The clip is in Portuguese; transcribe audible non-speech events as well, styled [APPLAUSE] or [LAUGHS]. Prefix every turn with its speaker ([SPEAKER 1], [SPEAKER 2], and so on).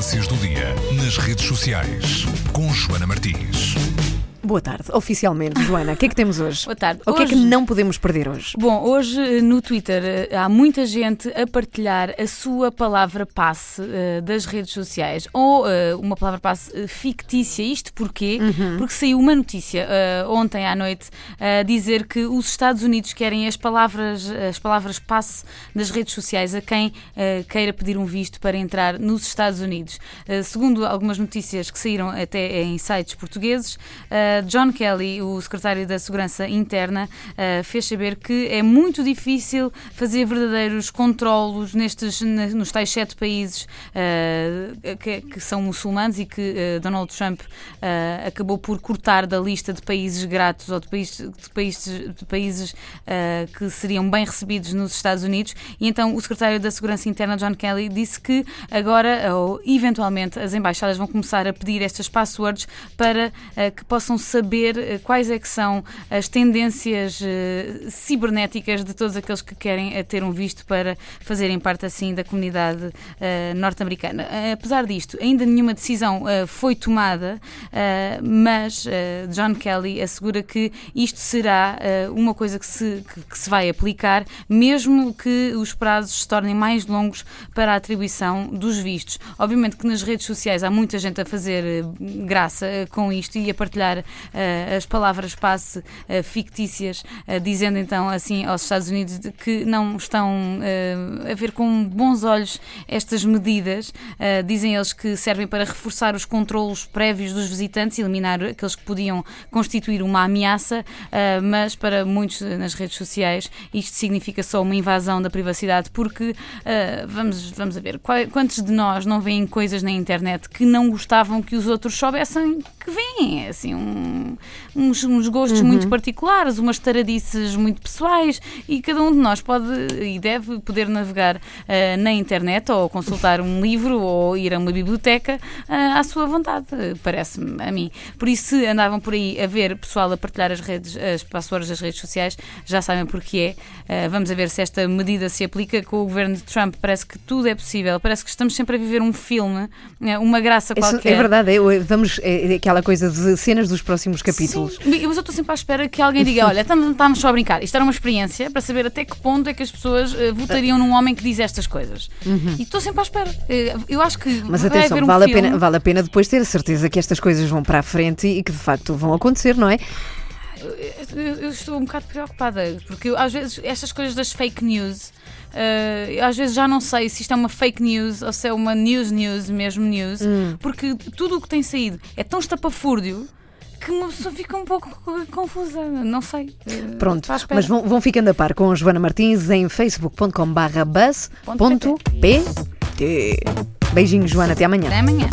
[SPEAKER 1] tendências do dia nas redes sociais com Joana Martins.
[SPEAKER 2] Boa tarde, oficialmente, Joana. O que é que temos hoje?
[SPEAKER 3] Boa tarde.
[SPEAKER 2] O que é que não podemos perder hoje?
[SPEAKER 3] Bom, hoje eh, no Twitter eh, há muita gente a partilhar a sua palavra passe eh, das redes sociais ou eh, uma palavra passe fictícia. Isto porquê?
[SPEAKER 2] Uhum.
[SPEAKER 3] Porque saiu uma notícia eh, ontem à noite a dizer que os Estados Unidos querem as palavras, as palavras passe das redes sociais a quem queira pedir um visto para entrar nos Estados Unidos. Segundo algumas notícias que saíram até em sites portugueses, John Kelly, o secretário da Segurança Interna, eh, fez saber que é muito difícil fazer verdadeiros controlos nestes, nos tais sete países eh, que, que são muçulmanos e que eh, Donald Trump acabou por cortar da lista de países gratos ou de países, de países, de países que seriam bem recebidos nos Estados Unidos. E então o secretário da Segurança Interna, John Kelly, disse que agora, ou eventualmente, as embaixadas vão começar a pedir estas passwords para que possam saber eh, quais é que são as tendências eh, cibernéticas de todos aqueles que querem eh, ter um visto para fazerem parte assim da comunidade norte-americana. Apesar disto, ainda nenhuma decisão foi tomada, mas John Kelly assegura que isto será uma coisa que se, que, se vai aplicar, mesmo que os prazos se tornem mais longos para a atribuição dos vistos. Obviamente que nas redes sociais há muita gente a fazer graça com isto e a partilhar as palavras passe eh, fictícias, eh, dizendo então assim aos Estados Unidos de que não estão eh, a ver com bons olhos estas medidas. Eh, dizem eles que servem para reforçar os controlos prévios dos visitantes, eliminar aqueles que podiam constituir uma ameaça, eh, mas para muitos eh, nas redes sociais isto significa só uma invasão da privacidade, porque eh, vamos, vamos a ver, quantos de nós não veem coisas na internet que não gostavam que os outros soubessem que veem? Assim, um- uns, uns gostos muito particulares, umas taradices muito pessoais, e cada um de nós pode e deve poder navegar eh, na internet ou consultar um [LAUGHS] livro ou ir a uma biblioteca eh, à sua vontade, parece-me a mim. Por isso, se andavam por aí a ver pessoal a partilhar as redes, as passwords das redes sociais, já sabem porque é. Eh, vamos a ver se esta medida se aplica com o governo de Trump. Parece que tudo é possível, parece que estamos sempre a viver um filme, uma graça
[SPEAKER 2] Isso
[SPEAKER 3] qualquer.
[SPEAKER 2] é verdade, é, vamos, é aquela coisa de cenas dos próximos capítulos.
[SPEAKER 3] Sim, mas eu estou sempre à espera que alguém diga: olha, estamos só a brincar. Isto era uma experiência para saber até que ponto é que as pessoas eh, votariam num homem que diz estas coisas. E estou sempre à espera. Eh, Eu acho que.
[SPEAKER 2] Uhum. Mas atenção,
[SPEAKER 3] um
[SPEAKER 2] vale, a
[SPEAKER 3] filme-
[SPEAKER 2] pena, vale a pena depois ter a certeza que estas coisas vão para a frente e que de facto vão acontecer, não é?
[SPEAKER 3] Eu, eu estou um bocado preocupada, porque eu, às vezes estas coisas das fake news, eu às vezes já não sei se isto é uma fake news ou se é uma news news, mesmo news,
[SPEAKER 2] Hum.
[SPEAKER 3] porque tudo o que tem saído é tão estapafúrdio que uma pessoa fica um pouco confusa, não sei. Eh,
[SPEAKER 2] Pronto, mas vão, vão ficando a par com a Joana Martins em facebook.com/bus.pt. Beijinhos, Joana, até amanhã.
[SPEAKER 3] Até amanhã.